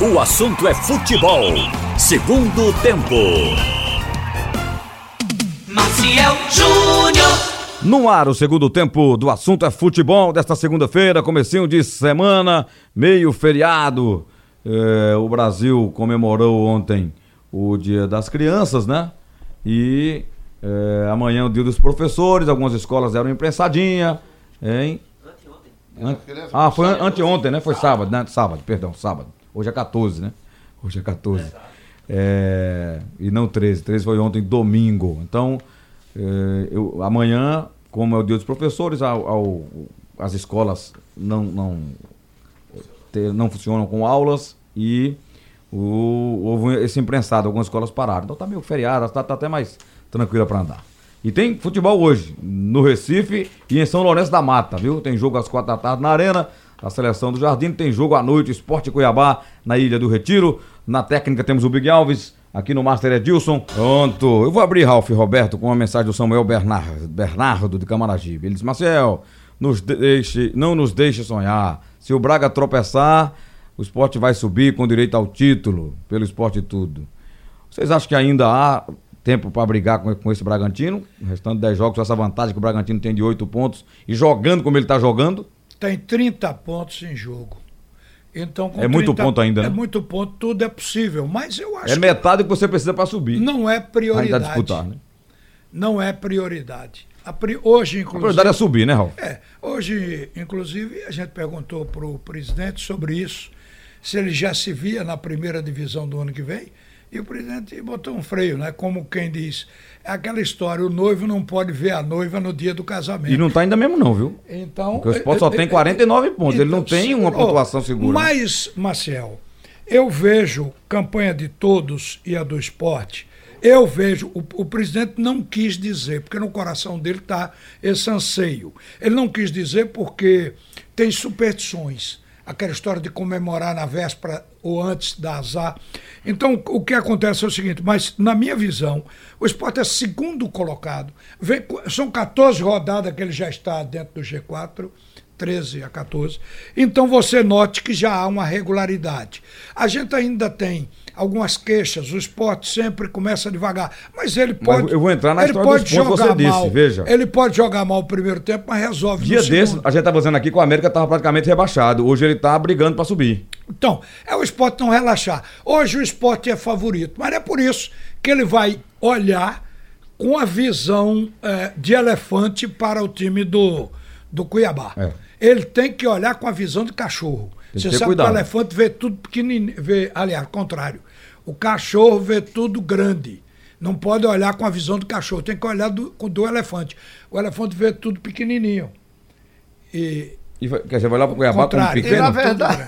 O assunto é futebol. Segundo tempo. Maciel Júnior. No ar, o segundo tempo do assunto é futebol desta segunda-feira, comecinho de semana, meio feriado. É, o Brasil comemorou ontem o Dia das Crianças, né? E é, amanhã o Dia dos Professores, algumas escolas deram imprensadinha, hein? Anteontem. Ah, foi an anteontem, né? Foi sábado, né? Sábado, perdão, sábado. Hoje é 14, né? Hoje é 14. É, e não 13, 13 foi ontem, domingo. Então, é, eu, amanhã, como é o dia dos professores, ao, ao, as escolas não, não, não funcionam com aulas e o, houve esse imprensado, algumas escolas pararam. Então tá meio feriado, está tá até mais tranquila para andar. E tem futebol hoje, no Recife e em São Lourenço da Mata, viu? Tem jogo às quatro da tarde na Arena, a seleção do Jardim, tem jogo à noite, Esporte Cuiabá, na Ilha do Retiro. Na técnica temos o Big Alves, aqui no Master Edilson. Pronto, eu vou abrir, Ralf Roberto, com uma mensagem do Samuel Bernardo, Bernardo de Camaragibe. Ele diz, Marcel, nos deixe, não nos deixe sonhar. Se o Braga tropeçar, o esporte vai subir com direito ao título, pelo esporte tudo. Vocês acham que ainda há tempo para brigar com, com esse Bragantino? Restando 10 jogos, essa vantagem que o Bragantino tem de 8 pontos e jogando como ele está jogando? Tem 30 pontos em jogo. Então, é 30, muito ponto ainda, né? É muito ponto, tudo é possível. Mas eu acho. É metade que você precisa para subir. Não é prioridade. Ainda disputar, né? Não é prioridade. Pri... Hoje, inclusive. A prioridade é subir, né, Raul? É. Hoje, inclusive, a gente perguntou para o presidente sobre isso, se ele já se via na primeira divisão do ano que vem. E o presidente botou um freio, né? Como quem diz, é aquela história, o noivo não pode ver a noiva no dia do casamento. E não está ainda mesmo não, viu? Então... Porque o esporte só tem 49 pontos, então, ele não tem uma pontuação segura. Mas, Marcel, eu vejo campanha de todos e a do esporte, eu vejo, o, o presidente não quis dizer, porque no coração dele está esse anseio. Ele não quis dizer porque tem superstições aquela história de comemorar na véspera ou antes da azar. Então, o que acontece é o seguinte, mas na minha visão, o esporte é segundo colocado. Vem, são 14 rodadas que ele já está dentro do G4. 13 a 14. Então você note que já há uma regularidade. A gente ainda tem algumas queixas, o esporte sempre começa devagar, mas ele pode. Mas eu vou entrar na ele história pode dos pontos jogar você mal, disse, veja. Ele pode jogar mal o primeiro tempo, mas resolve Dia desse, a gente tá fazendo aqui com o América estava praticamente rebaixado. Hoje ele está brigando para subir. Então, é o esporte não relaxar. Hoje o esporte é favorito, mas é por isso que ele vai olhar com a visão é, de elefante para o time do, do Cuiabá. É. Ele tem que olhar com a visão de cachorro. Você sabe cuidado. que o elefante vê tudo pequenininho, vê, aliás, contrário. O cachorro vê tudo grande. Não pode olhar com a visão do cachorro, tem que olhar do, do elefante. O elefante vê tudo pequenininho. E, e quer dizer, vai lá para o Cuiabá como pequeno? E, na verdade.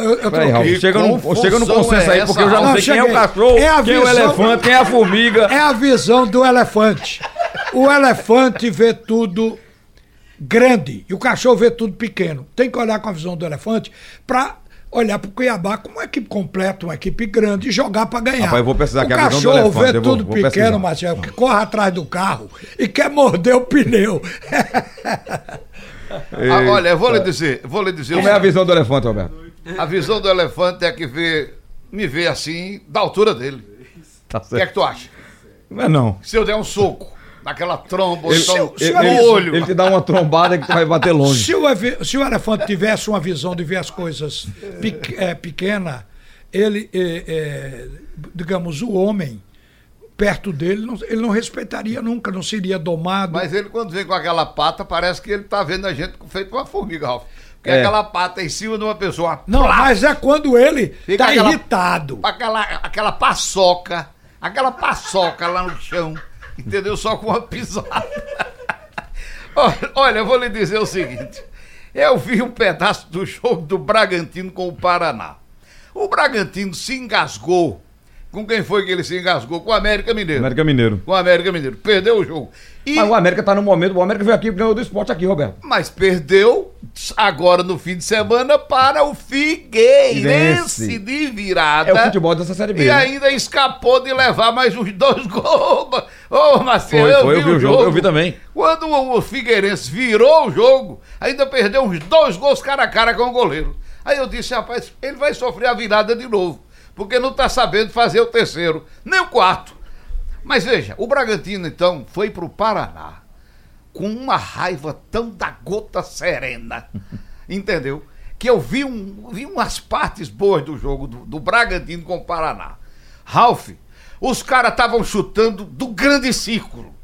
eu, eu Peraí, chega, no, chega no consenso é aí, porque eu já não, não sei cheguei. quem é o cachorro, é quem visão, é o elefante, quem é a formiga. É a visão do elefante. O elefante vê tudo grande e o cachorro vê tudo pequeno. Tem que olhar com a visão do elefante para olhar para o Cuiabá como uma equipe completa, uma equipe grande e jogar para ganhar. Rapaz, eu vou precisar o que cachorro vê vou, tudo vou pequeno, Marcelo, que corre atrás do carro e quer morder o pneu. ah, olha, eu vou lhe dizer, vou lhe dizer. Como é a visão do elefante, Roberto? A visão do elefante é que vê, me vê assim, da altura dele. Tá o que é que tu acha? Não é não. Se eu der um soco naquela tromba, ele, então, ele, ele, olho. Ele te dá uma trombada que tu vai bater longe. Se o, se o elefante tivesse uma visão de ver as coisas pe, é, pequena, ele, é, é, digamos, o homem perto dele, não, ele não respeitaria nunca, não seria domado. Mas ele, quando vem com aquela pata, parece que ele está vendo a gente feito uma formiga, Ralf. Porque é. aquela pata em cima de uma pessoa. Não, plá, mas é quando ele está irritado. Aquela, aquela paçoca, aquela paçoca lá no chão entendeu? Só com uma pisada. Olha, eu vou lhe dizer o seguinte: eu vi um pedaço do jogo do Bragantino com o Paraná. O Bragantino se engasgou com quem foi que ele se engasgou? Com o América Mineiro. América Mineiro. Com o América Mineiro. Perdeu o jogo. E... Mas o América tá no momento, o América veio aqui e ganhou do esporte aqui, Roberto. Mas perdeu agora no fim de semana para o Figueirense de virada. É o futebol dessa Série B. E né? ainda escapou de levar mais uns dois gols. Ô, oh, Marcelo, eu, foi, vi eu vi o jogo. jogo. Eu vi também. Quando o Figueirense virou o jogo, ainda perdeu uns dois gols cara a cara com o goleiro. Aí eu disse, rapaz, ele vai sofrer a virada de novo, porque não está sabendo fazer o terceiro, nem o quarto. Mas veja, o Bragantino então foi para o Paraná com uma raiva tão da gota serena, entendeu? Que eu vi, um, vi umas partes boas do jogo do, do Bragantino com o Paraná. Ralf, os caras estavam chutando do grande círculo,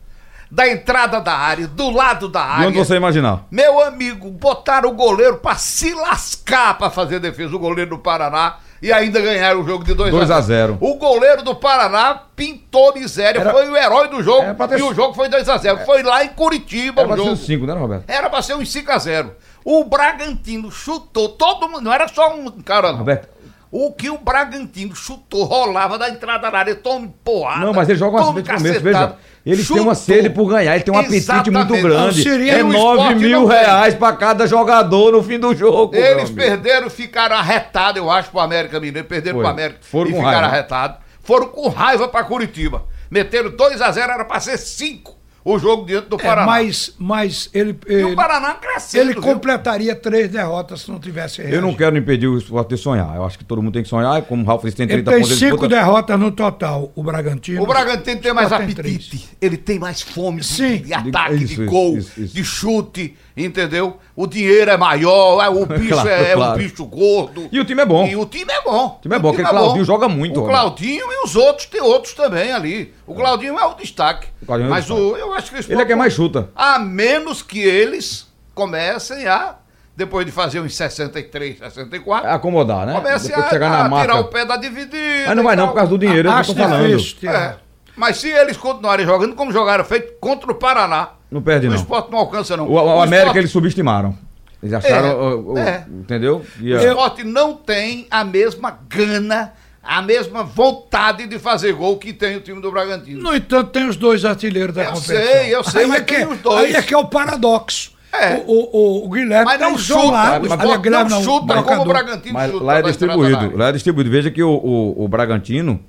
da entrada da área, do lado da De área. onde você imaginar? Meu amigo, botaram o goleiro pra se lascar pra fazer defesa, o goleiro do Paraná, e ainda ganharam o jogo de 2 2 a 0. O goleiro do Paraná pintou miséria, Era- foi o herói do jogo, Era pra ter- e o jogo foi 2 a 0 Foi lá em Curitiba Era o pra ser jogo. os 5, né, Roberto? Era pra ser um 5 a 0 O Bragantino chutou, todo mundo, não era só um cara não. Roberto. O que o Bragantino chutou, rolava da entrada da área, tome porrada. Não, mas ele joga uma tome de começo, veja. Eles têm Chutou. uma sede por ganhar, ele tem um apetite muito grande. É o 9 esporte mil reais pra cada jogador no fim do jogo. Eles perderam, ficaram arretados, eu acho, pro América Mineiro. Perderam Foi. pro América Foram e ficaram raiva. arretados. Foram com raiva pra Curitiba. Meteram 2x0, era pra ser 5 o jogo diante do É, Paraná. mas, mas ele, E ele, o Paraná crescendo. ele viu? completaria três derrotas se não tivesse Eu não reagido. quero impedir o esporte de sonhar. Eu acho que todo mundo tem que sonhar. e Como o Ralf disse, tem Ele 30 tem pontos. ele cinco disputa- derrotas no total, o Bragantino. O Bragantino tem mais Só tem apetite. Ele tem mais fome de, Sim. de ataque, Isso, de isso, gol, isso, isso. de chute, entendeu? O dinheiro é maior, é, o bicho Claro, é, é claro. um bicho gordo. E o time é bom. E o time é bom. O time é bom, aquele Claudinho joga muito, O Roberto. Claudinho e os outros, tem outros também ali. O Claudinho é o destaque. O Claudinho é o Mas destaque. o, eu acho que o Ele é quem mais chuta. A menos que eles comecem a, depois de fazer uns 63, 64, É acomodar, né? comecem Depois a, de chegar na a tirar marca. o pé da dividida. Mas não vai não por causa do dinheiro, é o Acho eu tô falando. difícil tirar. É. Mas se eles continuarem jogando como jogaram feito contra o Paraná, Não perde, o não. esporte não alcança, não. O, o América esporte- eles subestimaram. Eles acharam. É, o- o- é. Entendeu? E, O é, esporte não tem a mesma gana, a mesma vontade de fazer gol que tem o time do Bragantino. No entanto, tem os dois artilheiros da Eu competição. sei, eu sei, aí mas é que, tem os dois. Aí é que é o paradoxo. É. O, o, o- o Guilherme Mas tá não chuta, o mas- Aliás, Guilherme não chuta como o. Bragantino Mas chuta lá é distribuído. Lá é distribuído. Veja que o, o, o Bragantino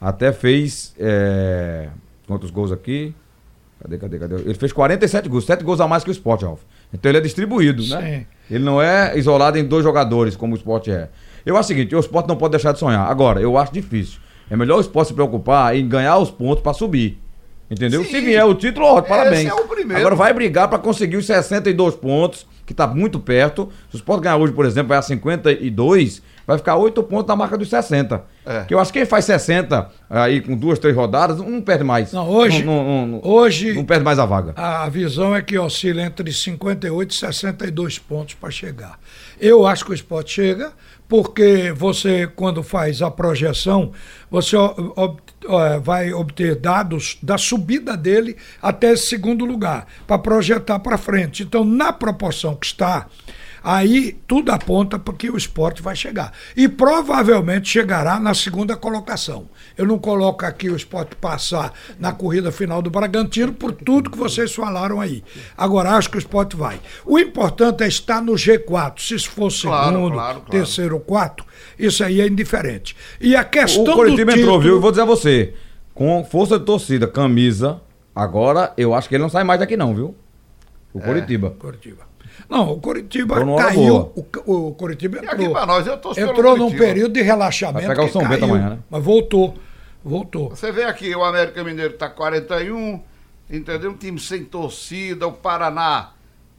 até fez. É... Quantos gols aqui? Cadê, cadê, cadê? Ele fez 47 gols, 7 gols a mais que o Sport, Ralf. Então ele é distribuído, né? Sim. Ele não é isolado em dois jogadores, como o Sport é. Eu acho o seguinte: o Sport não pode deixar de sonhar. Agora, eu acho difícil. É melhor o Sport se preocupar em ganhar os pontos pra subir. Entendeu? Sim. Se vier o título, Esse parabéns. é o primeiro. Agora vai brigar pra conseguir os 62 pontos, que tá muito perto. Se o Sport ganhar hoje, por exemplo, vai a 52, vai ficar 8 pontos na marca dos 60. É. Que eu acho que quem faz 60 aí com duas, três rodadas, não perde mais. Não, hoje- Não, não- não- hoje- Não perde mais a vaga. A visão é que oscila entre 58 e 62 pontos para chegar. Eu acho que o esporte chega, porque você, quando faz a projeção, você ob- vai obter dados da subida dele até esse segundo lugar, para projetar para frente. Então, na proporção que está, aí tudo aponta para que o esporte vai chegar. E provavelmente chegará na segunda colocação. Eu não coloco aqui o esporte passar na corrida final do Bragantino por tudo que vocês falaram aí. Agora, acho que o esporte vai. O importante é estar no G4. Se isso for Claro, segundo, claro, claro. terceiro ou quarto, isso aí é indiferente. E a questão O Coritiba do entrou, título, viu? Eu vou dizer a você. Com força de torcida, camisa, agora eu acho que ele não sai mais daqui, não, viu? O Coritiba. Curitiba. Não, o Curitiba caiu. boa. O, o Curitiba E entrou. nós, entrou num período de relaxamento. Vai pegar o São Bento amanhã, né? Mas voltou. Voltou. Você vê aqui, o América Mineiro tá 41, entendeu? Um time sem torcida, o Paraná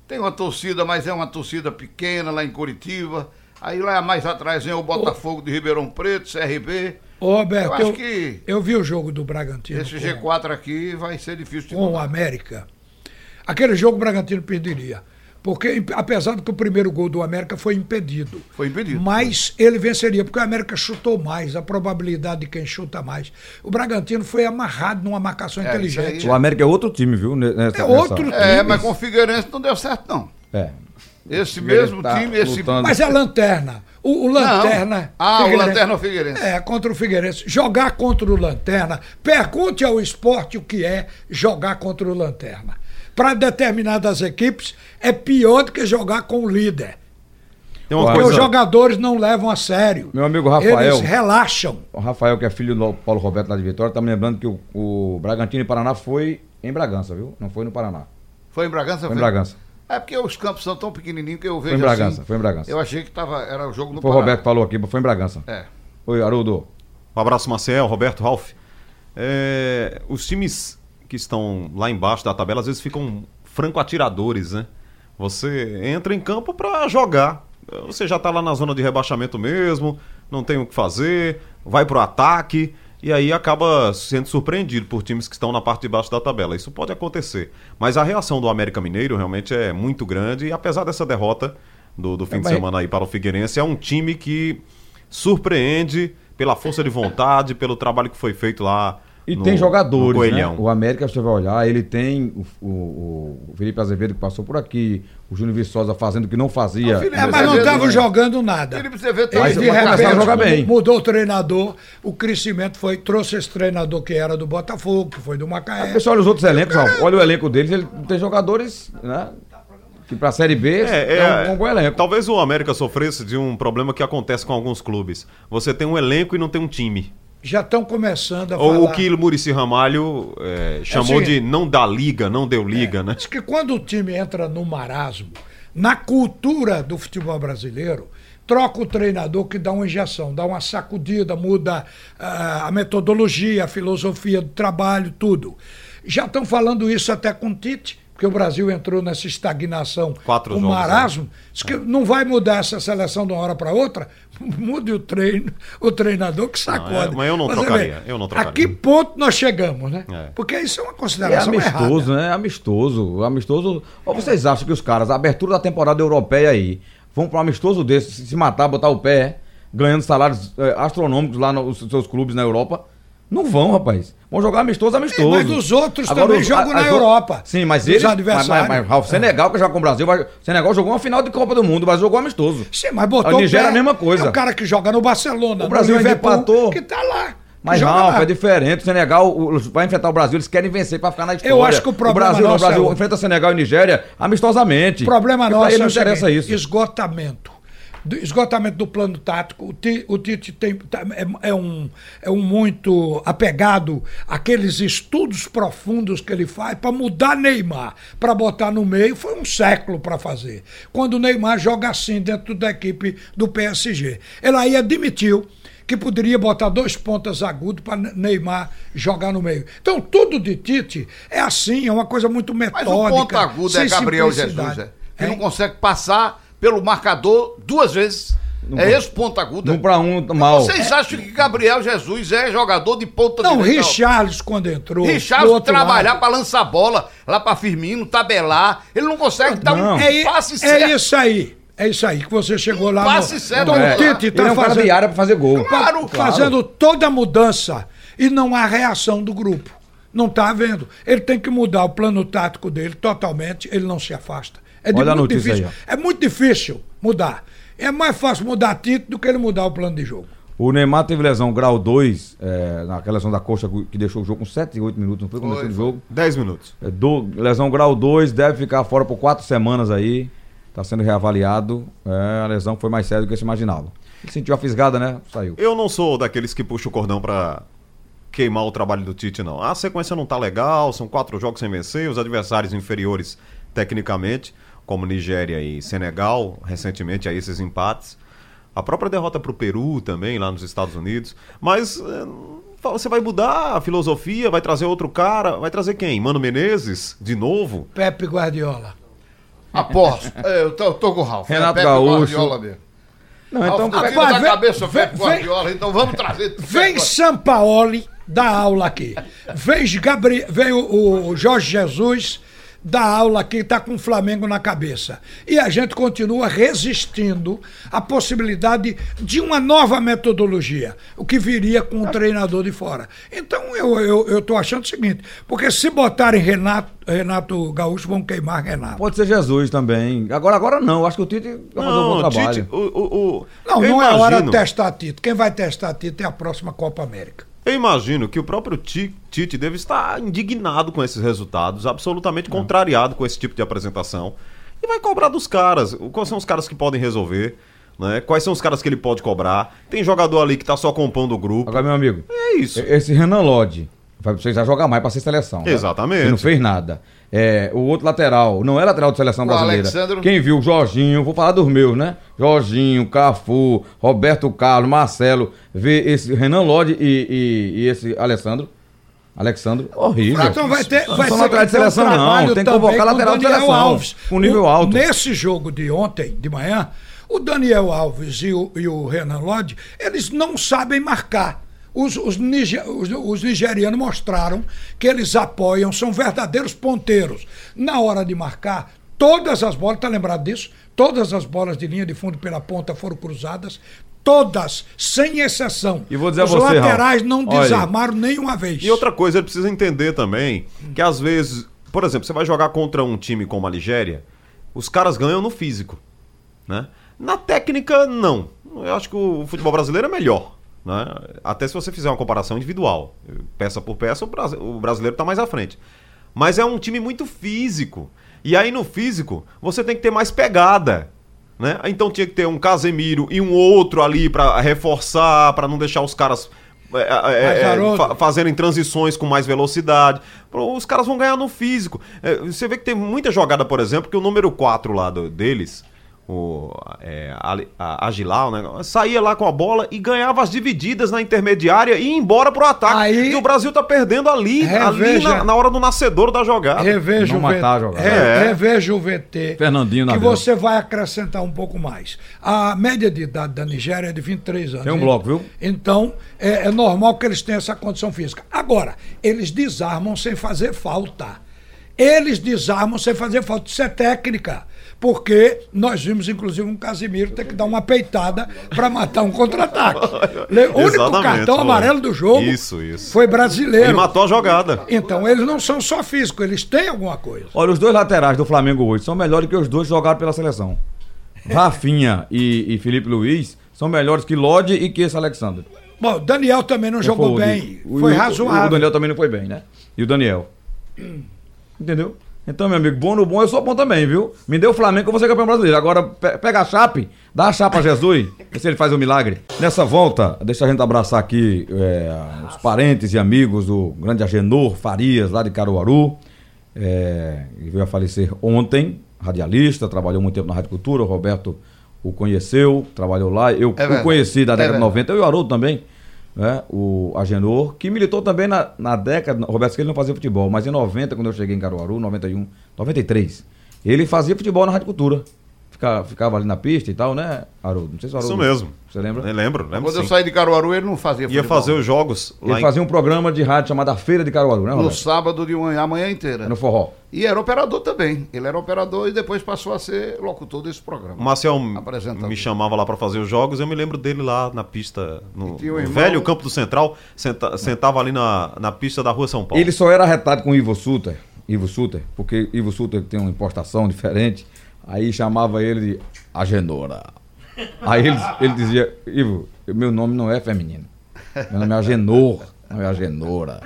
tem uma torcida, mas é uma torcida pequena lá em Curitiba. Aí lá mais atrás vem o Botafogo de Ribeirão Preto, CRB. Ô, Roberto, Eu acho eu, que eu vi o jogo do Bragantino esse com, G4 aqui vai ser difícil de com o mudar. América. Aquele jogo o Bragantino perderia. Porque, apesar de que o primeiro gol do América foi impedido. Foi impedido. Mas ele venceria, porque o América chutou mais, a probabilidade de quem chuta mais. O Bragantino foi amarrado numa marcação É, inteligente. O América é outro time, viu? Nessa- É outro nessa- É, time. mas com o Figueirense não deu certo, não. É. Esse mesmo tá time, esse. lutando. Mas é lanterna. O, o lanterna. Ah, o Lanterna é o Figueirense. É, contra o Figueirense. Jogar contra o Lanterna. Pergunte ao esporte o que é jogar contra o Lanterna. Para determinadas equipes, é pior do que jogar com o líder. Tem uma Porque coisa. os jogadores não levam a sério. Meu amigo Rafael. Eles relaxam. O Rafael, que é filho do Paulo Roberto lá de Vitória, tá me lembrando que o, o Bragantino e Paraná foi em Bragança, viu? Não foi no Paraná. Foi em Bragança? Foi em Bragança. É porque os campos são tão pequenininhos que eu vejo Foi em Bragança, assim, foi em Bragança. Eu achei que tava, era o jogo no Foi o Pará. Roberto que falou aqui, foi em Bragança. É. Oi, Haroldo. Um abraço, Maciel, Roberto, Ralf. É, os times que estão lá embaixo da tabela às vezes ficam franco atiradores, né? Você entra em campo pra jogar. Você já tá lá na zona de rebaixamento mesmo, não tem o que fazer, vai pro ataque e aí acaba sendo surpreendido por times que estão na parte de baixo da tabela. Isso pode acontecer. Mas a reação do América Mineiro realmente é muito grande e apesar dessa derrota do, do fim de mas- semana aí para o Figueirense, é um time que surpreende pela força de vontade, pelo trabalho que foi feito lá. E no- tem no jogadores, né? O América, você vai olhar, ele tem o, o- o Felipe Azevedo que passou por aqui, o Júnior Viçosa fazendo o que não fazia. Felipe É, mas não Azevedo, estavam né? jogando nada. Ele precisa ver Mas de repente, jogar bem. mudou o treinador, o crescimento foi, trouxe esse treinador que era do Botafogo, que foi do Macaé. o pessoal olha os outros elencos, ó, olha o elenco deles, ele tem jogadores, né? Que pra Série B É, é, é, um bom elenco. Talvez o América sofresse de um problema que acontece com alguns clubes. Você tem um elenco e não tem um time. Já estão começando a Ou falar. o que o Murici Ramalho é, chamou o seguinte- de não dá liga, não deu liga, né? Diz que quando o time entra no marasmo, na cultura do futebol brasileiro, troca o treinador que dá uma injeção, dá uma sacudida, muda ah, a metodologia, a filosofia do trabalho, tudo. Já estão falando isso até com o Tite, porque o Brasil entrou nessa estagnação Quatro com jogos, marasmo. Diz que não vai mudar essa seleção de uma hora para outra, mude o treino, o treinador que sacode. é, mas eu não Você trocaria, vê, eu não A trocaria. que ponto nós chegamos, né? É. Porque isso é uma É consideração amistoso, errada. né? Amistoso. Amistoso. Ou vocês acham que os caras, a abertura da temporada europeia aí, vão pra um amistoso desse, se se matar, botar o pé, ganhando salários eh, astronômicos lá nos seus clubes na Europa? Não vão, rapaz. Vão jogar amistoso, amistoso. É, mas os outros também jogam na as- Europa. Sim, mas eles. Mas, adversários. mas, mas Ralf, Senegal que joga com o Brasil. vai- Senegal jogou uma final de Copa do Mundo, mas jogou amistoso. Sim, mas botou A Nigéria o é a mesma coisa. É o cara que joga no Barcelona, O Brasil no Liverpool, empatou. que tá lá. Mas Ralf, lá. é diferente. O Senegal o- vai enfrentar o Brasil, eles querem vencer pra ficar na história. Eu acho que o problema Brasil, não, o nosso é Brasil outro. enfrenta Senegal e Nigéria amistosamente. O problema E pra nosso ele é não o interessa isso. esgotamento. Do- esgotamento do plano tático. O Ti- o Tite tem, tá- é, é um, é um muito apegado àqueles estudos profundos que ele faz para mudar Neymar, para botar no meio. Foi um século para fazer. Quando o Neymar joga assim dentro da equipe do PSG. Ele aí admitiu que poderia botar dois pontas agudos para Neymar jogar no meio. Então, tudo de Tite é assim, é uma coisa muito Mas metódica. o ponto agudo é Gabriel. Jesus, é, que Hein? não consegue passar pelo marcador duas vezes. é esse ponto agudo. Um pra um, mal. Vocês acham que Gabriel Jesus é jogador de ponta Não, direita? Richarlison quando entrou. outro trabalhar pra lançar bola lá pra Firmino, tabelar. Ele não consegue dar Não. um É, passe é certo. isso aí. É isso aí que você chegou lá passe no. certo, Então é. o Tite tá ele é um cara fazendo, de área pra fazer gol. Claro, fazendo toda a mudança e não há reação do grupo. Não está havendo. Ele tem que mudar o plano tático dele totalmente, ele não se afasta. É Olha a muito notícia difícil. aí, é muito difícil mudar. É mais fácil mudar Tite do que ele mudar o plano de jogo. O Neymar teve lesão grau 2, é, naquela lesão da coxa que deixou o jogo com 7 e 8 minutos, não foi começo Foi, do foi. jogo. 10 minutos. É, do- lesão grau 2, deve ficar fora por 4 semanas aí. Tá sendo reavaliado. É, a lesão foi mais séria do que se imaginava. Ele sentiu a fisgada, né? Saiu. Eu não sou daqueles que puxa o cordão pra queimar o trabalho do Tite, não. A sequência não tá legal, são quatro jogos sem vencer, os adversários inferiores tecnicamente, como Nigéria e Senegal, recentemente aí esses empates. A própria derrota pro Peru também, lá nos Estados Unidos. Mas eh, você vai mudar a filosofia, vai trazer outro cara, vai trazer quem? Mano Menezes, de novo? Pepe Guardiola. Aposto. É, eu tô, eu tô com o Ralf. Renato Pepe Gaúcho. Guardiola mesmo. Não, então. Ralf, Rapaz, vem- cabeça o Pepe vem- Guardiola, então vamos trazer. Vem Sampaoli dar aula aqui. Vem, Gabri... Vem o, o Jorge Jesus dar aula aqui, tá com o Flamengo na cabeça. E a gente continua resistindo à possibilidade de uma nova metodologia, o que viria com um treinador de fora. Então eu, eu, eu tô achando o seguinte, porque se botarem Renato, Renato Gaúcho, vão queimar Renato. Pode ser Jesus também. Agora, agora não. Acho que o Tite vai fazer um bom trabalho. Tite, o, o- o- Não, eu não é hora de imagino- testar Tito. Quem vai testar Tito é a próxima Copa América. Eu imagino que o próprio Ti- Tite deve estar indignado com esses resultados, absolutamente contrariado com esse tipo de apresentação. E vai cobrar dos caras. Quais são os caras que podem resolver? Né? Quais são os caras que ele pode cobrar? Tem jogador ali que tá só compondo o grupo. Agora, meu amigo. É isso. Esse Renan Lodge, Vai precisar jogar mais para ser seleção. né? Exatamente. Ele não fez nada. É, o outro lateral, não é lateral de seleção O brasileira. Alexandro- Quem viu? Jorginho, vou falar dos meus, né? Jorginho, Cafu, Roberto Carlos, Marcelo, vê esse Renan Lodge e, e- e esse Alessandro. Alexandro, horrível. Então vai ter, vai são ser laterais de seleção, não. Tem que convocar com lateral de seleção. Alves. Com nível O- alto. Nesse jogo de ontem, de manhã, o Daniel Alves e o, e o Renan Lodge, eles não sabem marcar. Os, os, os- os nigerianos mostraram que eles apoiam, são verdadeiros ponteiros. Na hora de marcar, todas as bolas, tá lembrado disso? Todas as bolas de linha de fundo pela ponta foram cruzadas. Todas, sem exceção. E vou dizer a Os você, laterais Raul, não olha, desarmaram nenhuma vez. E outra coisa, ele precisa entender também que às vezes, por exemplo, você vai jogar contra um time como a Nigéria, os caras ganham no físico, né? Na técnica, não. Eu acho que o futebol brasileiro é melhor, né? Até se você fizer uma comparação individual, peça por peça, o brasileiro está mais à frente. Mas é um time muito físico. E aí no físico, você tem que ter mais pegada. Né? Então tinha que ter um Casemiro e um outro ali pra reforçar, pra não deixar os caras é, é, é, garoto. fa- fazerem transições com mais velocidade. Os caras vão ganhar no físico. É, você vê que tem muita jogada, por exemplo, que o número 4 lá do- deles, o é, Ali- a Agilau, né, saía lá com a bola e ganhava as divididas na intermediária e ia embora pro ataque. Aí- e o Brasil tá perdendo ali, ali Reveja- na, na hora do nascedouro da jogada. Reveja Não o matar a VT. jogada. Re- É. Reveja o VT. Fernandinho na Que você vai acrescentar um pouco mais. A média de idade da Nigéria é de 23 anos. Tem um bloco, viu? Então, é, é normal que eles tenham essa condição física. Agora, eles desarmam sem fazer falta. Eles desarmam sem fazer falta. Isso é técnica. Porque nós vimos, inclusive, um Casimiro ter que dar uma peitada para matar um contra-ataque. O único Exatamente, cartão amarelo do jogo Isso, isso. foi brasileiro. Ele matou a jogada. Então, eles não são só físicos, eles têm alguma coisa. Olha, os dois laterais do Flamengo hoje são melhores que os dois jogaram pela seleção. Rafinha e, e Felipe Luiz são melhores que Lodge e que esse Alexandre. Bom, Daniel também não jogou Foi o bem. o- foi o- razoável. O Daniel também não foi bem, né? E o Daniel. Entendeu? Então, meu amigo, bom no bom, eu sou bom também, viu? Me deu o Flamengo que eu vou ser campeão brasileiro. Agora, pe- pega a chape, dá a chapa a Jesus, vê se ele faz um milagre. Nessa volta, deixa a gente abraçar aqui é, os parentes e amigos do grande Agenor Farias, lá de Caruaru. É, ele veio a falecer ontem, radialista, trabalhou muito tempo na Rádio Cultura, o Roberto o conheceu, trabalhou lá. Eu É o conheci da É década de verdade. 90, eu e o Haroldo também né, o Agenor, que militou também na, na década, Roberto ele não fazia futebol, mas em 90, quando eu cheguei em Caruaru, 91, 93, ele fazia futebol na Rádio Cultura. Ficava, ficava ali na pista e tal, né, Haroldo? Não sei se o Isso Haroldo... mesmo. Você lembra? Eu lembro, lembro Quando eu sim. saí de Caruaru, ele não fazia Ia futebol. fazer os jogos lá Ele em- fazia um programa de rádio chamado Feira de Caruaru, né, No Roberto? sábado de manhã, a manhã inteira. No forró. E era operador também. Ele era operador e depois passou a ser locutor desse programa. O Marcel me chamava lá pra fazer os jogos, eu me lembro dele lá na pista, no, um no irmão- velho campo do Central, senta- sentava ali na, na pista da rua São Paulo. Ele só era arretado com o Ivo Suter, Ivo Suter, porque Ivo Suter tem uma importação diferente, aí chamava ele de Agenora. Aí ele, ele dizia, Ivo, meu nome não é feminino. Meu nome é Agenor, não é Agenora.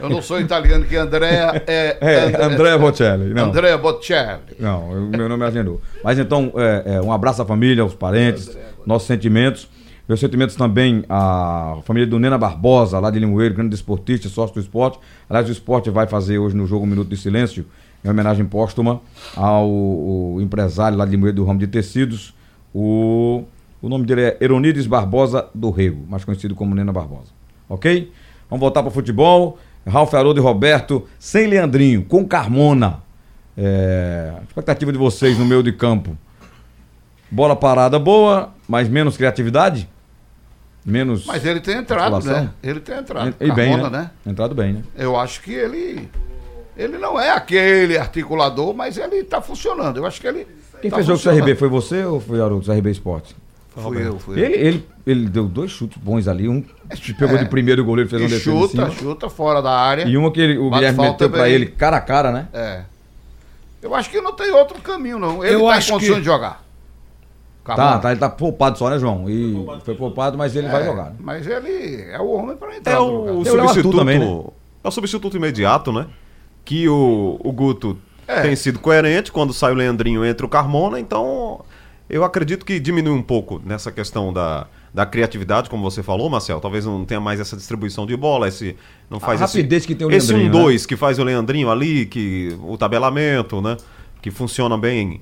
Eu não sou italiano, que Andrea é. É, André Bocelli. Não, Andrea Bocelli. não, eu- meu nome é Agenor. Mas então, é, é, um abraço à família, aos parentes, nossos sentimentos. Meus sentimentos também à família do Nena Barbosa, lá de Limoeiro, grande desportista, sócio do esporte. Aliás, o esporte vai fazer hoje no jogo um Minuto de Silêncio, em homenagem póstuma ao, ao empresário lá de Limoeiro do ramo de tecidos. O, o nome dele é Eronides Barbosa do Rego, mais conhecido como Nena Barbosa. Ok? Vamos voltar para o futebol. Ralf Haroldo e Roberto, sem Leandrinho, com Carmona. É, expectativa de vocês no meio de campo. Bola parada boa, mas menos criatividade? Menos. Mas ele tem entrado, né? Ele tem entrado. E bem, Carmona, né? né? Entrado bem, né? Eu acho que ele. Ele não é aquele articulador, mas ele tá funcionando. Eu acho que ele. Quem tá fez o jogo do funcionando. CRB? Foi você ou foi Haroldo, CRB Esporte? Fui eu, fui eu. Ele, ele, ele deu dois chutes bons ali. Um que pegou de primeiro e o goleiro fez um E defesa em chuta, cima. chuta fora da área. E uma que ele- o Bate Guilherme meteu pra bem. ele cara a cara, né? É. Eu acho que não tem outro caminho, não. Ele Eu tá acho em condição que- de jogar. Tá, tá, ele tá poupado só, né, João? E foi poupado, mas ele vai É, jogar. né? Mas ele é o homem para entrar É o, o substituto. também, né? É o substituto imediato, né? Que o, o Guto É. tem sido coerente. Quando sai o Leandrinho, entra o Carmona, então Eu acredito que diminui um pouco nessa questão da, da criatividade, como você falou, Marcel. Talvez não tenha mais essa distribuição de bola, esse não faz esse, rapidez que tem o esse Leandrinho, um né? dois que faz o Leandrinho ali, que o tabelamento, né? Que funciona bem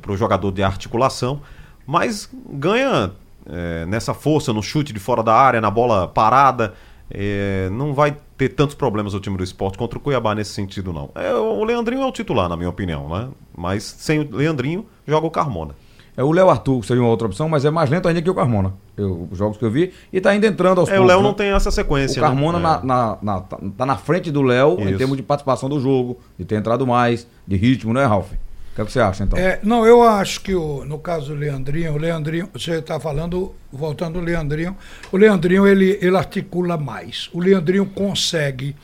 para o jogador de articulação, mas ganha é, nessa força no chute de fora da área, na bola parada. é, não vai ter tantos problemas o time do esporte contra o Cuiabá nesse sentido, não. É, o Leandrinho é o titular, na minha opinião, né? Mas sem o Leandrinho, joga o Carmona. É o Léo Arthur, seria uma outra opção, mas é mais lento ainda que o Carmona. Eu, os jogos que eu vi. E tá ainda entrando aos É, o poucos, Léo né? não tem essa sequência. O Carmona né? na, na- na- tá, tá na frente do Léo em Isso. termos de participação do jogo, de ter entrado mais, de ritmo, né, Ralf? O que, é que você acha, então? É, não, eu acho que o, no caso do Leandrinho, o Leandrinho, você está falando, voltando ao Leandrinho, o Leandrinho ele, ele articula mais. O Leandrinho consegue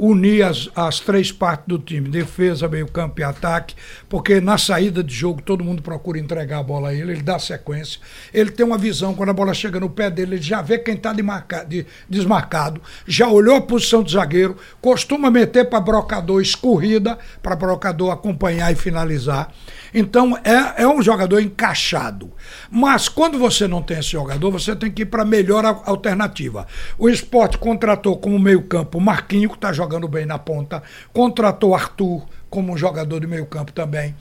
unir as, as três partes do time, defesa, meio campo e ataque, porque na saída de jogo todo mundo procura entregar a bola a ele, ele dá sequência. Ele tem uma visão, quando a bola chega no pé dele, ele já vê quem está de de, desmarcado, já olhou a posição do zagueiro, costuma meter para brocador escorrida, para brocador acompanhar e finalizar. Então é, é um jogador encaixado. Mas quando você não tem esse jogador, você tem que ir para melhor al- alternativa. O esporte contratou como meio-campo o Marquinho, que está jogando bem na ponta, contratou Arthur como um jogador de meio-campo também.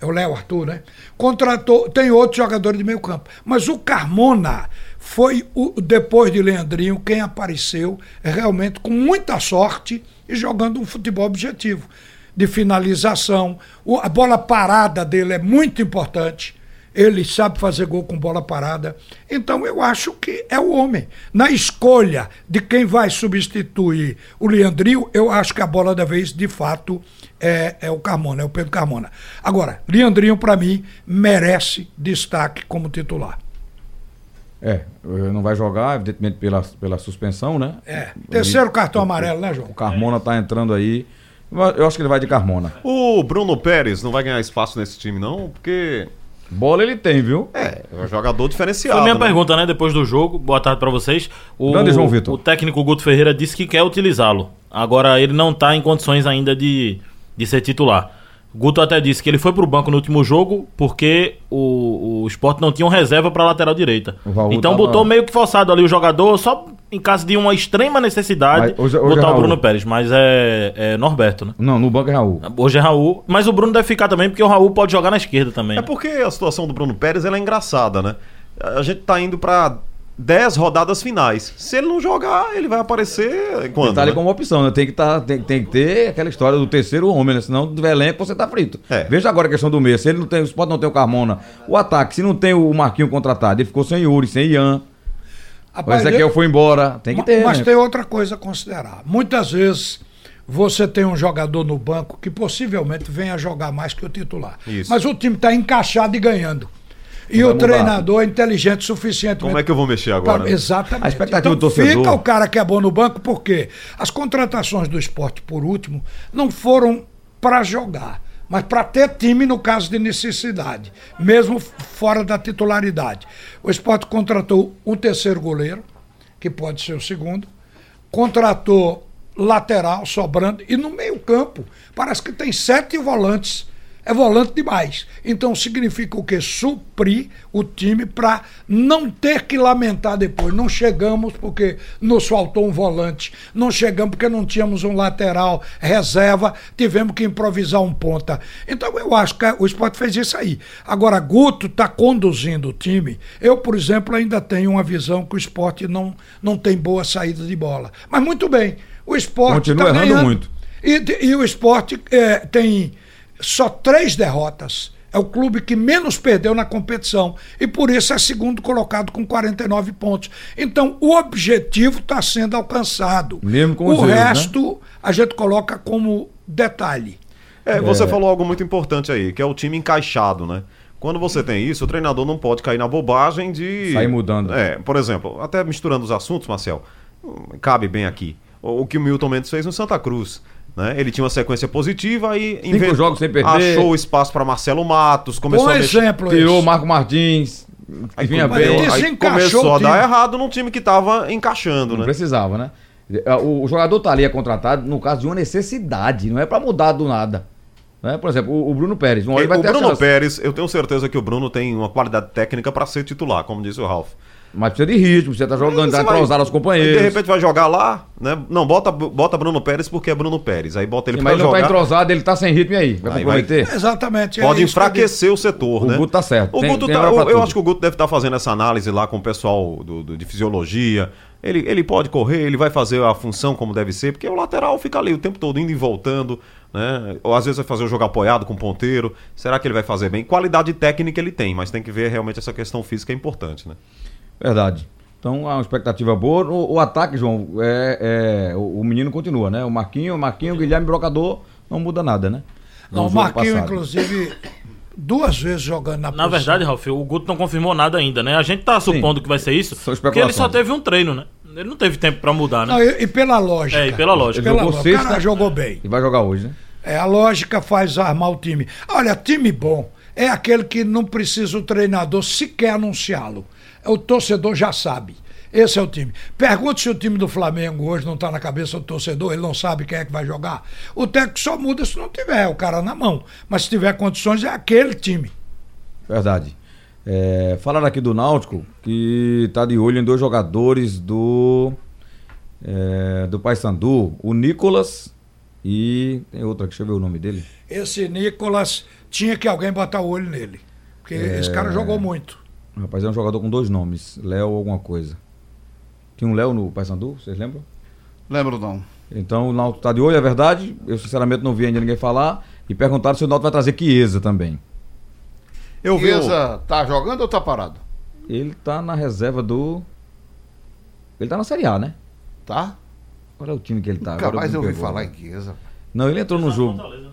É o Léo Arthur, né? Contratou, tem outros jogadores de meio campo. Mas o Carmona foi, o, depois de Leandrinho, quem apareceu realmente com muita sorte e jogando um futebol objetivo. De finalização. O- a bola parada dele é muito importante. Ele sabe fazer gol com bola parada. Então eu acho que é o homem. Na escolha de quem vai substituir o Leandrinho, eu acho que a bola da vez, de fato, é, é o Carmona, é o Pedro Carmona. Agora, Leandrinho, para mim, merece destaque como titular. É, eh, não vai jogar, evidentemente, pela, pela suspensão, né? É. Terceiro cartão amarelo, né, João? O Carmona tá entrando aí. Eu acho que ele vai de Carmona. O Bruno Pérez não vai ganhar espaço nesse time, não, porque Bola ele tem, viu? é, é um jogador diferenciado. Foi minha né? pergunta, né? Depois do jogo. Boa tarde pra vocês. O, Grande João Vitor. o técnico Guto Ferreira disse que quer utilizá-lo. Agora ele não tá em condições ainda de, de ser titular. Guto até disse que ele foi pro banco no último jogo porque o, o Sport não tinha um reserva pra lateral direita. Então tava- botou meio que forçado ali o jogador, só em caso de uma extrema necessidade, Mas hoje- hoje é botar o Raul. Bruno Pérez. Mas é, é Norberto, né? Não, no banco é Raul. Hoje é Raul, mas o Bruno deve ficar também porque o Raul pode jogar na esquerda também. É né? porque a situação do Bruno Pérez ela é engraçada, né? A gente tá indo pra 10 rodadas finais. Se ele não jogar, ele vai aparecer quando? tá ali né? como opção, né? Tem que, tá, tem, tem que ter aquela história do terceiro homem, né? Senão, do elenco, você tá frito. É. Veja agora a questão do meio. Se ele não tem, o Sport não tem o Carmona, o ataque, se não tem o Marquinho contratado, ele ficou sem Yuri, sem Ian. Rapaz, Ezequiel foi embora. Tem que ter. Mas né? tem outra coisa a considerar. Muitas vezes você tem um jogador no banco que possivelmente venha jogar mais que o titular. Isso. Mas o time está encaixado e ganhando. E Vai o mudar. treinador é inteligente o suficiente. Como é que eu vou mexer agora? Pra-? Exatamente. A expectativa então, do torcedor. Fica o cara que é bom no banco, porque as contratações do esporte, por último, não foram para jogar, mas para ter time no caso de necessidade, mesmo fora da titularidade. O esporte contratou um terceiro goleiro, que pode ser o segundo, contratou lateral sobrando, e no meio-campo, parece que tem sete volantes é volante demais. Então significa o quê? Suprir o time para não ter que lamentar depois. Não chegamos porque nos faltou um volante, não chegamos porque não tínhamos um lateral reserva, tivemos que improvisar um ponta. Então eu acho que o esporte fez isso aí. Agora, Guto está conduzindo o time. Eu, por exemplo, ainda tenho uma visão que o esporte não, não tem boa saída de bola. Mas muito bem, o esporte Continua tá errando ganhando. muito. E, e o esporte é, tem só três derrotas. É o clube que menos perdeu na competição. E por isso é segundo colocado com 49 pontos. Então, o objetivo está sendo alcançado. Mesmo com o né? resto a gente coloca como detalhe. É, você falou algo muito importante aí, que é o time encaixado, né? Quando você tem isso, o treinador não pode cair na bobagem de. Sair mudando. É, por exemplo, até misturando os assuntos, Marcel, cabe bem aqui. O, o que o Milton Mendes fez no Santa Cruz. Né? Ele tinha uma sequência positiva e Cinco jogos sem perder. achou espaço para Marcelo Matos, começou Bom a mexer. exemplo Tirou. Marco Martins. Aí, vinha bem. Aí começou a dar errado num time que tava encaixando, Não né? precisava, né? O, o jogador tá ali é contratado no caso de uma necessidade, não é pra mudar do nada. Né? Por exemplo, o, o Bruno Pérez. Uma hora ele vai o Bruno chance. Pérez, eu tenho certeza que o Bruno tem uma qualidade técnica para ser titular, como disse o Ralf. Mas precisa de ritmo, você tá jogando, tá vai- entrosado aos companheiros. De repente vai jogar lá, né? Não, bota, bota Bruno Pérez porque é Bruno Pérez. Aí bota ele Sim, pra mas ele não tá jogar. entrosado, ele tá sem ritmo e aí? Vai Aí vai- comprometer? Exatamente. é Pode enfraquecer o setor, O né? Guto tá certo, O tem- Guto tem tá- eu, eu acho que o Guto deve estar fazendo essa análise lá com o pessoal do, do- de fisiologia. Ele, ele pode correr, ele vai fazer a função como deve ser, porque o lateral fica ali o tempo todo indo e voltando, né? Ou às vezes vai fazer o jogo apoiado com ponteiro. Será que ele vai fazer bem? Qualidade técnica ele tem, mas tem que ver realmente essa questão física é importante, né? Verdade. Então há uma expectativa boa. O, o ataque, João, é, é- o, o menino continua, né? O Marquinho, o Marquinho, o Guilherme Brocador, não muda nada, né? Não, No o jogo Marquinhos, passado. inclusive, duas vezes jogando na Na posição. verdade, Ralf, o Guto não confirmou nada ainda, né? A gente tá supondo que vai ser isso, porque ele só teve um treino, né? Ele não teve tempo pra mudar, né? Não, e, e pela lógica. É, e pela lógica. Ele Pela jogou lógica. O sexta. cara jogou bem. E vai jogar hoje, né? É, a lógica faz armar o time. Olha, time bom é aquele que não precisa o treinador sequer anunciá-lo. O torcedor já sabe. Esse é o time. Pergunte se o time do Flamengo hoje não está na cabeça do torcedor, ele não sabe quem é que vai jogar. O técnico só muda se não tiver o cara na mão. Mas se tiver condições, é aquele time. Verdade. É, falaram aqui do Náutico que tá de olho em dois jogadores do é, do Paysandu, o Nicolas e tem outra, deixa eu ver o nome dele. Esse Nicolas tinha que alguém botar o olho nele. Porque esse cara jogou muito. Rapaz, é um jogador com dois nomes, Léo alguma coisa. Tinha um Léo no Paysandu, vocês lembram? Lembro não. Então o Náutico tá de olho, é verdade. Eu sinceramente não vi ainda ninguém falar e perguntaram se o Náutico vai trazer Chiesa também. Eu vi. o- Chiesa tá jogando ou tá parado? Ele tá na reserva do Ele tá na Série A, né? Tá? Qual é o time que ele tá? Nunca Agora mais eu ouvi falar né? em Chiesa. Não, ele entrou no jogo. Fortaleza.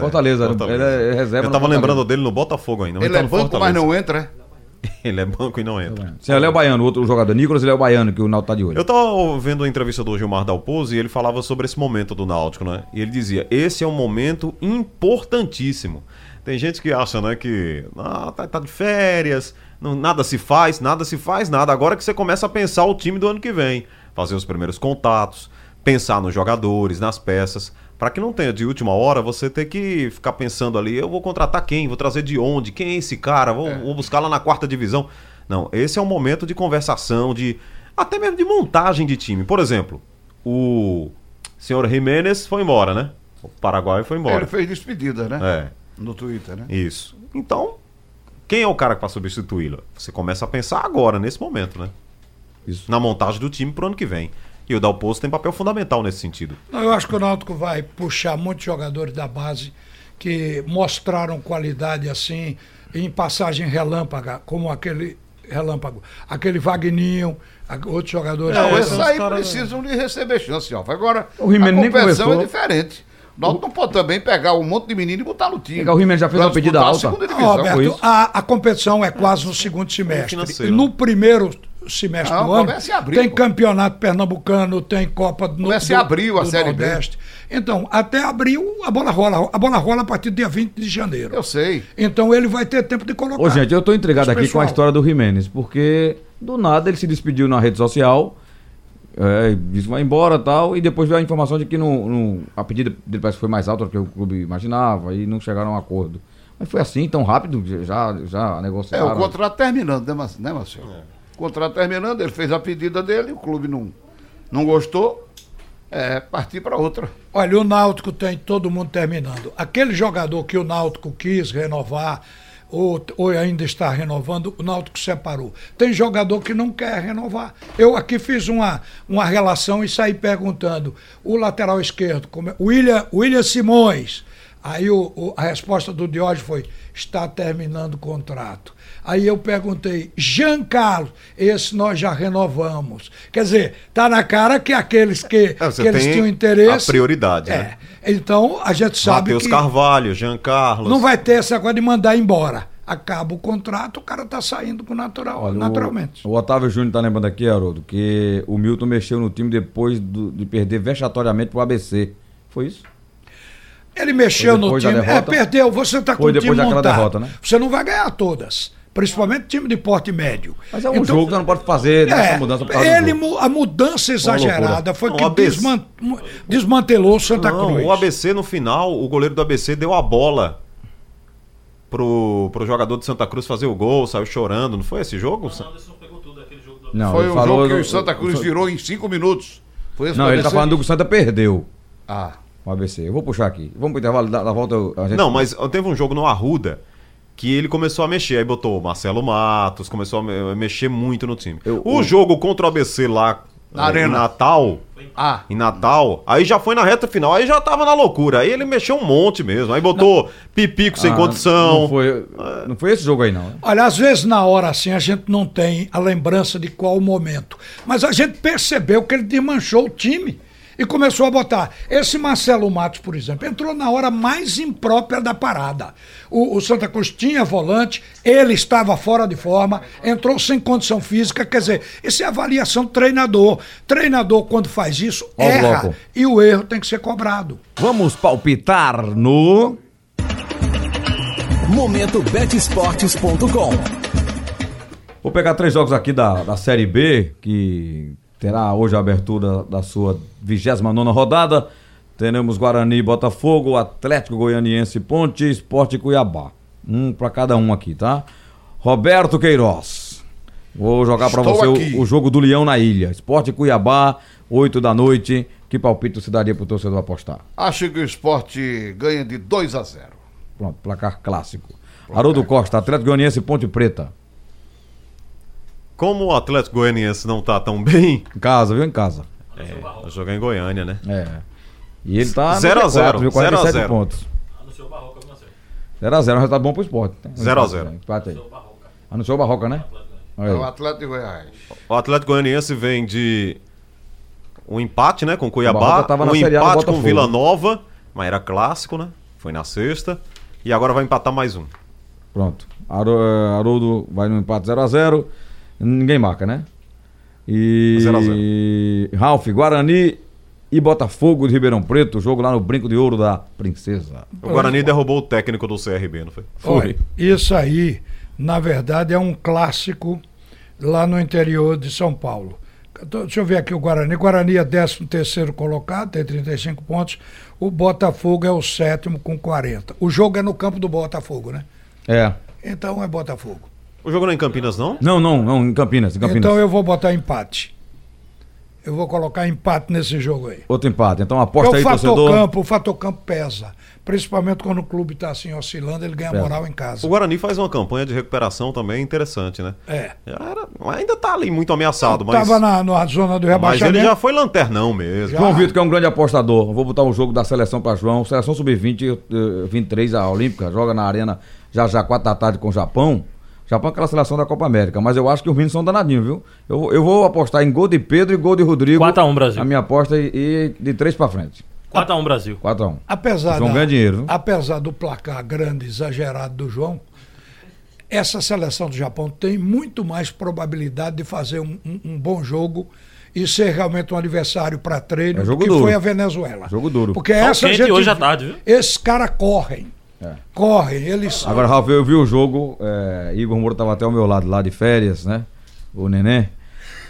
Né? Fortaleza. é. Fortaleza. Ele é reserva. Eu tava Fortaleza. lembrando dele no Botafogo ainda. Ele tá é no banco, Fortaleza. mas não entra, é? Ele é banco e não entra. Sim, é o Léo Baiano, outro jogador. Nicolas Léo Baiano, que o Náutico tá de olho. Eu tava vendo a entrevista do Gilmar Dalpozo e ele falava sobre esse momento do Náutico, né? E ele dizia: esse é um momento importantíssimo. Tem gente que acha, né, que ah, tá, tá de férias, não, nada se faz, nada se faz, nada. Agora que você começa a pensar o time do ano que vem, fazer os primeiros contatos, pensar nos jogadores, nas peças, para que não tenha de última hora você ter que ficar pensando ali, eu vou contratar quem, vou trazer de onde, quem é esse cara, vou, vou buscar lá na quarta divisão. Não, esse é um momento de conversação, de até mesmo de montagem de time. Por exemplo, o senhor Jiménez foi embora, né? O Paraguai foi embora. Ele fez despedida, né? É, No Twitter, né? isso. Então, quem é o cara para substituí-lo? Você começa a pensar agora, nesse momento, né? Isso. Na montagem do time pro ano que vem. E o Dalpozo tem papel fundamental nesse sentido. Não, eu acho que o Náutico vai puxar muitos jogadores da base que mostraram qualidade assim em passagem relâmpaga, como aquele relâmpago, aquele Vagninho, a- outros jogadores. Não, esses aí precisam de receber chance, ó. Agora, O Jimenez a conversou. é diferente. O Náutico não pode também pegar um monte de menino e botar no time. O Jimenez já fez uma pedida a alta. Não, divisão. Roberto, a, a competição é quase no segundo semestre. financeiro, E no primeiro semestre Não, do ano começa em abril, tem pô. campeonato pernambucano, tem Copa do Começa em abril a Série B. Nordeste. Então, até abril a bola rola. A bola rola a partir do dia 20 de janeiro. Eu sei. Então ele vai ter tempo de colocar. Ô, gente, eu tô intrigado aqui com a pessoal. história do Jimenez, porque do nada ele se despediu na rede social, é, disse vai embora e tal, e depois veio a informação de que não, não- a pedida dele parece que foi mais alta do que o clube imaginava, e não chegaram a um acordo. Mas foi assim, tão rápido, já, já É, negociaram. o contrato terminando, né, né Marcelo? Contrato terminando, ele fez a pedida dele, o clube não, não gostou, é, partir para outra. Olha, o Náutico tem todo mundo terminando. Aquele jogador que o Náutico quis renovar, ou, ou ainda está renovando, o Náutico separou. Tem jogador que não quer renovar. Eu aqui fiz uma, uma relação e saí perguntando. O lateral esquerdo, como é? William, William Simões. Aí o, o- a resposta do Diógenes foi: está terminando o contrato. Aí eu perguntei, Jean Carlos, esse nós já renovamos. Quer dizer, tá na cara que aqueles que, É, que eles tinham interesse. a prioridade, É. né? Então a gente sabe Matheus Carvalho, Jean Carlos. não vai ter esse negócio de mandar embora. Acaba o contrato, o cara tá saindo com natural, Olha, o- naturalmente. O, Otávio Júnior tá lembrando aqui, Haroldo, que o Milton mexeu no time depois do- de perder vexatoriamente pro ABC. Foi isso? Ele mexeu Foi no time. É, derrota? perdeu. Você tá com Foi o time depois daquela montado. derrota, né? Você não vai ganhar todas. principalmente time de porte médio. Mas é um Então, jogo que você não pode fazer essa é, mudança por ele, jogo. a mudança exagerada foi Não, que ABC desman- desmantelou o Santa Não, Cruz. o ABC no final, o goleiro do ABC deu a bola pro, pro jogador de Santa Cruz fazer o gol, saiu chorando. Não foi esse jogo? Não, Foi ele um falou jogo que do- o Santa Cruz virou em cinco minutos. Foi Não, que ele tá falando do que o Santa perdeu. Ah, O ABC. Eu vou puxar aqui. Vamos pro intervalo, da, da volta eu- a gente... Não, mas teve um jogo no Arruda que ele começou a mexer. Aí botou Marcelo Matos, começou a me- mexer muito no time. Eu- o o- jogo contra o ABC lá Na Arena. em Natal. ah. Em Natal, aí já foi na reta final, aí já tava na loucura. Aí ele mexeu um monte mesmo. Aí botou Pipico sem Ah, condição. Não foi, não foi esse jogo aí, não. né? Olha, às vezes na hora assim a gente não tem a lembrança de qual momento. Mas a gente percebeu que ele desmanchou o time e começou a botar. Esse Marcelo Matos, por exemplo, entrou na hora mais imprópria da parada. O, o Santa Cruz tinha volante, ele estava fora de forma, entrou sem condição física. Quer dizer, isso é avaliação do treinador. Treinador, quando faz isso, Ó erra. bloco. E o erro tem que ser cobrado. Vamos palpitar no... Momento betesportes.com. Vou pegar três jogos aqui da, da Série B, que terá hoje a abertura da sua 29 rodada. Teremos Guarani Botafogo, Atlético Goianiense Ponte, Esporte Cuiabá. Um para cada um aqui, tá? Roberto Queiroz. Vou jogar para você o- o, jogo do Leão na Ilha. Esporte Cuiabá, 8 da noite. Que palpite você daria pro torcedor apostar? Acho que o esporte ganha de 2 a 0. Pronto, placar clássico. Haroldo Costa, Atlético Goianiense Ponte Preta. Como o Atlético Goianiense não tá tão bem, Em casa, viu? Em casa. vai jogar em Goiânia, né? É. E ele tá. no Zero a G4, zero, viu? zero a 47 zero. pontos. 0x0 é um resultado bom pro esporte. né? Zero a zero. Empate aí. Anunciou o Barroca, né? É o Atlético de Goiás. O Atlético Goianiense vem de um empate, né, com Cuiabá, Barroca um Série A do empate com. Vila Nova, mas era clássico, né? Foi na sexta. E agora vai empatar mais um. Pronto. Haro- eh, Haroldo vai no empate 0x0. Ninguém marca, né? E. 0 a 0. Ralf, Guarani e Botafogo de Ribeirão Preto. Jogo lá no Brinco de Ouro da Princesa. O Guarani derrubou o técnico do CRB, não foi? Foi. Olha, isso aí, na verdade, é um clássico lá no interior de São Paulo. Então, Deixa eu ver aqui o Guarani. Guarani é 13 terceiro colocado, tem 35 pontos. O Botafogo é o sétimo com 40. O jogo é no campo do Botafogo, né? É. Então é Botafogo. O jogo não é em Campinas, não? Não, não, não, em Campinas. Em Campinas. Então eu vou botar empate. Eu vou colocar empate nesse jogo aí. Outro empate. Então aposta o aí, fator torcedor. campo, o fator campo pesa. Principalmente quando o clube está assim oscilando, ele ganha Pesa. moral em casa. O Guarani faz uma campanha de recuperação também interessante, né? É. Já era- ainda tá ali muito ameaçado, mas, Estava na, na zona do mas rebaixamento. ele já foi lanternão mesmo. João Vitor, que é um grande apostador. Vou botar o jogo da seleção para João. Seleção sub-20, eh, 23, a Olímpica, joga na Arena já já 4 da tarde com o Japão. Japão é aquela seleção da Copa América, mas eu acho que os meninos são danadinhos, viu? Eu, eu vou apostar em gol de Pedro e gol de Rodrigo. 4 a 1 Brasil. A minha aposta e, e de 3 para frente. 4x1 Brasil. 4 a 1 Apesar, João da- ganha dinheiro, viu? apesar do placar grande, exagerado do João, essa seleção do Japão tem muito mais probabilidade de fazer um, um- um bom jogo e ser realmente um adversário para treino É que duro. foi a Venezuela. Jogo duro. Porque Sol essa gente, hoje à tarde, viu? Esses caras correm. É. Correm, eles. Agora, Ralf, eu vi o jogo, é, Igor Moura tava até ao meu lado lá de férias, né? O neném.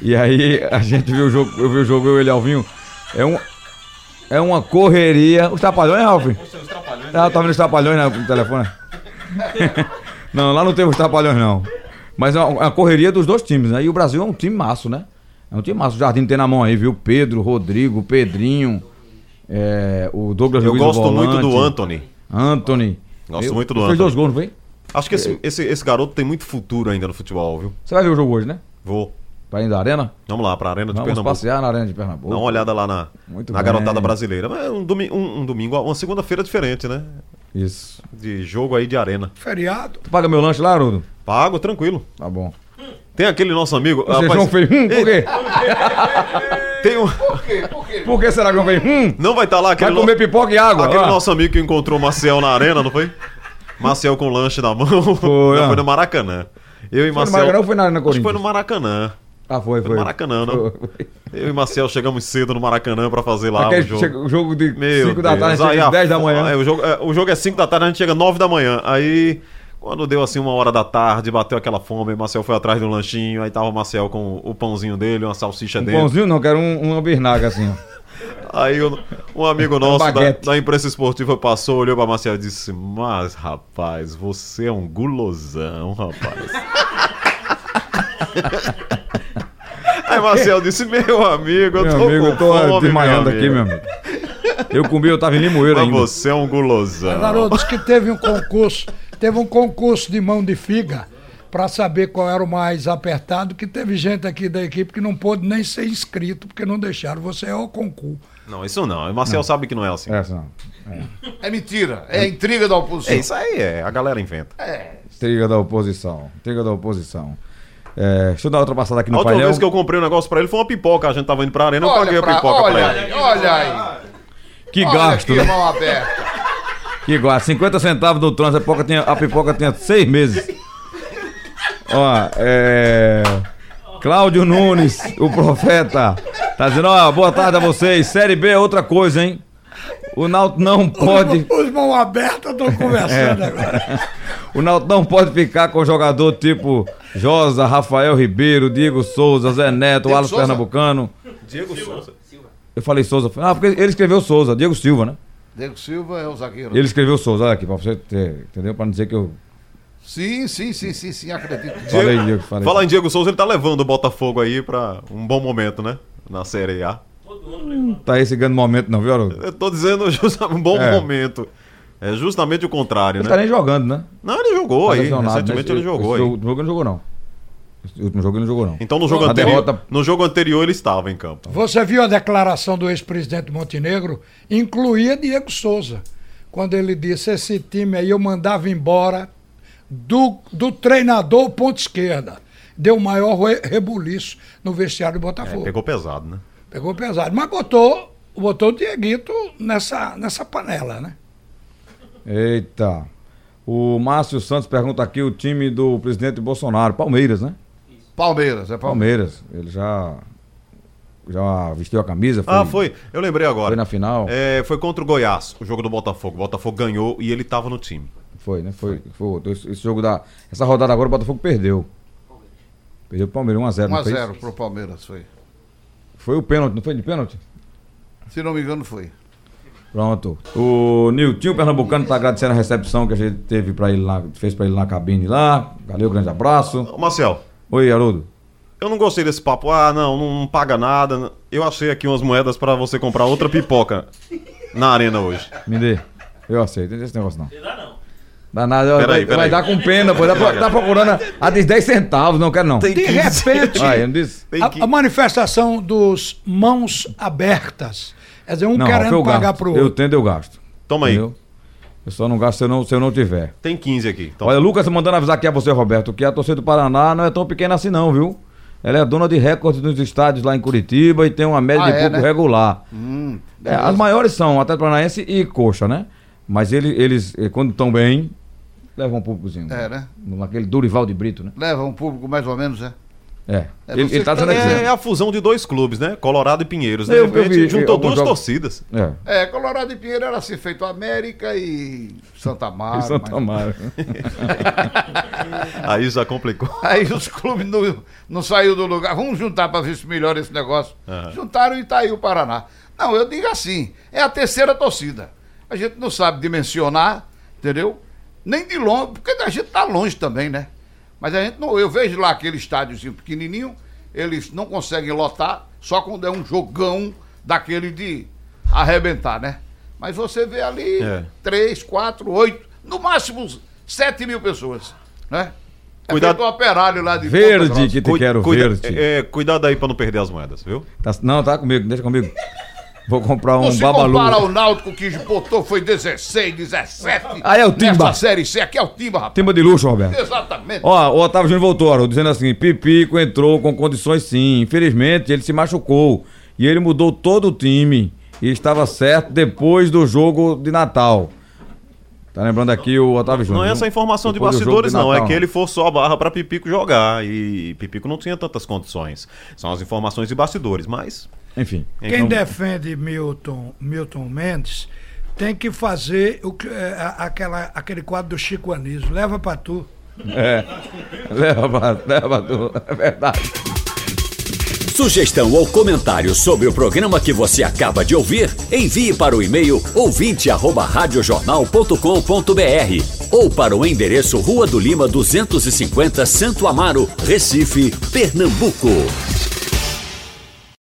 E aí a gente viu o jogo, eu vi o jogo, eu e ele Alvinho. É, um, é uma correria. Os trapalhões, Ralf? Ah, tá vendo os trapalhões né, no telefone? não, lá não teve os trapalhões, não. Mas é uma, uma correria dos dois times, né? E o Brasil é um time maço, né? É um time maço. O Jardim tem na mão aí, viu? Pedro, Rodrigo, Pedrinho, é, o Douglas Eu Luiz, o gosto muito do. Anthony. Anthony. Gosto Eu- muito do Fez Anthony. dois gols, não foi? Acho que esse, esse, esse garoto tem muito futuro ainda no futebol, viu? Você vai ver o jogo hoje, né? Vou. Pra ir da arena? Vamos lá, pra Arena de Vamos Pernambuco. passear na arena de Pernambuco. Dá uma olhada lá na, Muito na bem. garotada brasileira. Mas é um, domi um, um domingo, uma segunda-feira diferente, né? Isso. De jogo aí de arena. Feriado. Tu paga meu lanche lá, Arudo? Pago, tranquilo. Tá bom. Tem aquele nosso amigo. Você rapaz, João fez hum, por quê? tem um, Por quê? Por quê? Por que será que João fez hum? não vai estar lá aquele, Vai comer no- pipoca e água. aquele ó. nosso amigo que encontrou o Maciel na arena, não foi? Maciel com lanche na mão. Foi, não, foi no Maracanã. Eu e no Maciel. Maracanã ou foi na Arena Acho que foi Corinthians? no Maracanã. Ah, foi, Foi foi. no Maracanã, não? Foi. Eu e Maciel chegamos cedo no Maracanã pra fazer lá Aquele o jogo. chega- o jogo de Meu 5 da tarde, Deus. chega Aí às a 10 da manhã. é, o, jogo, é, o jogo é 5 da tarde, a gente chega 9 da manhã. Aí Quando deu assim uma hora da tarde, bateu aquela fome, Marcel foi atrás do lanchinho, aí tava o Marcel com o pãozinho dele, uma salsicha Um dele. pãozinho não, quero um, uma birnaga assim, ó. Aí o- um amigo nosso da, da imprensa esportiva passou, olhou pra Marcel e disse: Mas rapaz, você é um gulosão, rapaz. Aí Marcel disse: Meu amigo, eu Meu tô amigo, com eu tô fome, desmaiando meu aqui, meu amigo. Eu comi, eu tava em Limoeiro Mas ainda. você é um gulosão. Garoto, diz que teve um concurso, teve um concurso de mão de figa para saber qual era o mais apertado, que teve gente aqui da equipe que não pôde nem ser inscrito, porque não deixaram você ao concurso. Não, isso não. O Marcel sabe que não é assim. É, não. É mentira. É intriga da oposição. É isso aí, é. A galera inventa. Intriga da oposição. Intriga da oposição. É, deixa eu dar outra passada aqui A no última painel. vez que eu comprei um negócio pra ele foi uma pipoca. A gente tava indo pra arena, eu paguei a pra- pipoca olha, pra ele. aí, olha aí. Que olha gasto, que né? mão aberta. Que gasto. 50 centavos no trânsito, a pipoca tinha, a pipoca tinha seis meses. Ó, é. Cláudio Nunes, o profeta, tá dizendo, ó, boa tarde a vocês. Série B é outra coisa, hein? O Náutico não pode. Os mãos abertas estão conversando agora. O Náutico não pode ficar com jogador tipo Josa, Rafael Ribeiro, Diego Souza, Zé Neto, Diego Alas Souza? Pernambucano. Diego Souza. Eu falei Souza. Ah, porque ele escreveu Souza, Diego Silva, né? Diego Silva é o zagueiro. Ele escreveu Souza, aqui, pra você ter, entendeu? Pra não dizer que eu Sim, sim, sim, sim, sim, acredito. falei Diego, falei. Falar em Diego Souza, ele tá levando o Botafogo aí pra um bom momento, né? Na Série A. Tá esse grande momento não, viu, Haroldo? Eu tô dizendo justamente um bom É. momento. É justamente o contrário, Ele né? tá nem jogando, né? Não, ele jogou Tá aí. Recentemente ele jogou aí. último jogo ele não jogou, não. Esse último jogo ele não jogou, não. Então no jogo, anterior, derrota- no jogo anterior ele estava em campo. Você viu a declaração do ex-presidente Montenegro? Incluía Diego Souza. Quando ele disse: esse time aí eu mandava embora do, do treinador ponta esquerda. Deu maior re- rebuliço no vestiário do É, Botafogo. pegou pesado, né? Pegou pesado. Mas botou, botou o Dieguito nessa, nessa panela, né? Eita. O Márcio Santos pergunta aqui o time do presidente Bolsonaro, Palmeiras, né? Palmeiras, é Palmeiras. Palmeiras. Ele já já vestiu a camisa, foi, Ah, foi. Eu lembrei agora. foi na final. É, foi contra o Goiás, o jogo do Botafogo. O Botafogo ganhou e ele tava no time. Foi, né? Foi, foi outro. esse, esse jogo da essa rodada agora o Botafogo perdeu. Perdeu o Palmeiras 1 a 0, não fez? 1x0 pro Palmeiras, foi. Foi o pênalti, não foi de pênalti? Se não me engano, foi. Pronto. O Niltinho Pernambucano tá agradecendo a recepção que a gente teve para ele lá, fez para ele na cabine lá. Valeu, grande abraço. Ô, Marcel, Oi, Haroldo. eu não gostei desse papo. Ah, não, não, não paga nada. Eu achei aqui umas moedas pra você comprar outra pipoca na arena hoje. Me dê. Eu aceito, não tem esse negócio não. Dá nada, Peraí, vai, peraí. vai dar com pena, pô. Tá, pro- tá procurando a, de 10 centavos, não quero não. Tem De 15. repente, Ah, eu não a, a manifestação dos mãos abertas. Quer dizer, um Não, querendo eu pagar gasto. pro Eu outro. tendo, eu gasto. Toma aí. Entendeu? Eu só não gasto se eu não, se eu não tiver. Tem 15 aqui. Então, Olha, Lucas mandando avisar aqui a você, Roberto, que a torcida do Paraná não é tão pequena assim não, viu? Ela é dona de recorde nos estádios lá em Curitiba e tem uma média Ah, de é, público né? regular. Hum, É, as maiores são Atlético Paranaense e Coxa, né? Mas ele- eles, eh, quando estão bem, levam um públicozinho. É, né? Naquele Durival de Brito, né? Leva um público mais ou menos, é? É. É ele, ele tá dizendo é, é a fusão de dois clubes, né? Colorado e Pinheiros. De Eu- eu repente, vi, juntou alguns duas jogos. torcidas. É. É, Colorado e Pinheiro era assim feito América e Santa Mara. Em Santa mas- Mara. Aí já complicou. Aí os clubes não, não saíram do lugar. Vamos juntar para ver se melhora esse negócio. Juntaram e tá aí o Paraná. Não, eu digo assim, é a terceira torcida. A gente não sabe dimensionar, entendeu? Nem de longe, porque a gente tá longe também, né? Mas a gente não. Eu vejo lá aquele estádiozinho pequenininho, eles não conseguem lotar, só quando é um jogão daquele de arrebentar, né? Mas você vê ali É. três, quatro, oito, no máximo sete mil pessoas, né? É Cuidado- feito um operário lá de Verde que te quero cuida- verde. é, é, cuidado aí pra não perder as moedas, viu? Tá- não, tá comigo, deixa comigo. Vou comprar um Não se compara babalu. ao Náutico que botou foi 16, 17. Aí é o Timba. Nessa série C, aqui é o Timba, rapaz. Timba de luxo, Roberto. Exatamente. Ó, o Otávio Júnior voltou, Haroldo, dizendo assim: Pipico entrou com condições sim. Infelizmente, ele se machucou. E ele mudou todo o time. E estava certo depois do jogo de Natal. Tá lembrando aqui o Otávio Júnior. Não é essa informação de Depois jogo bastidores, não. Natal, É que ele forçou a barra pra Pipico jogar. E Pipico não tinha tantas condições. São as informações de bastidores, mas. Enfim. Quem Então, defende Milton, Milton Mendes tem que fazer o, que- é, aquela, aquele quadro do Chico Anísio. Leva pra tu. É. Leva, pra- leva, tu. é verdade. Sugestão ou comentário sobre o programa que você acaba de ouvir, envie para o e-mail ouvinte@radiojornal.com.br ou para o endereço Rua do Lima 250, Santo Amaro, Recife, Pernambuco.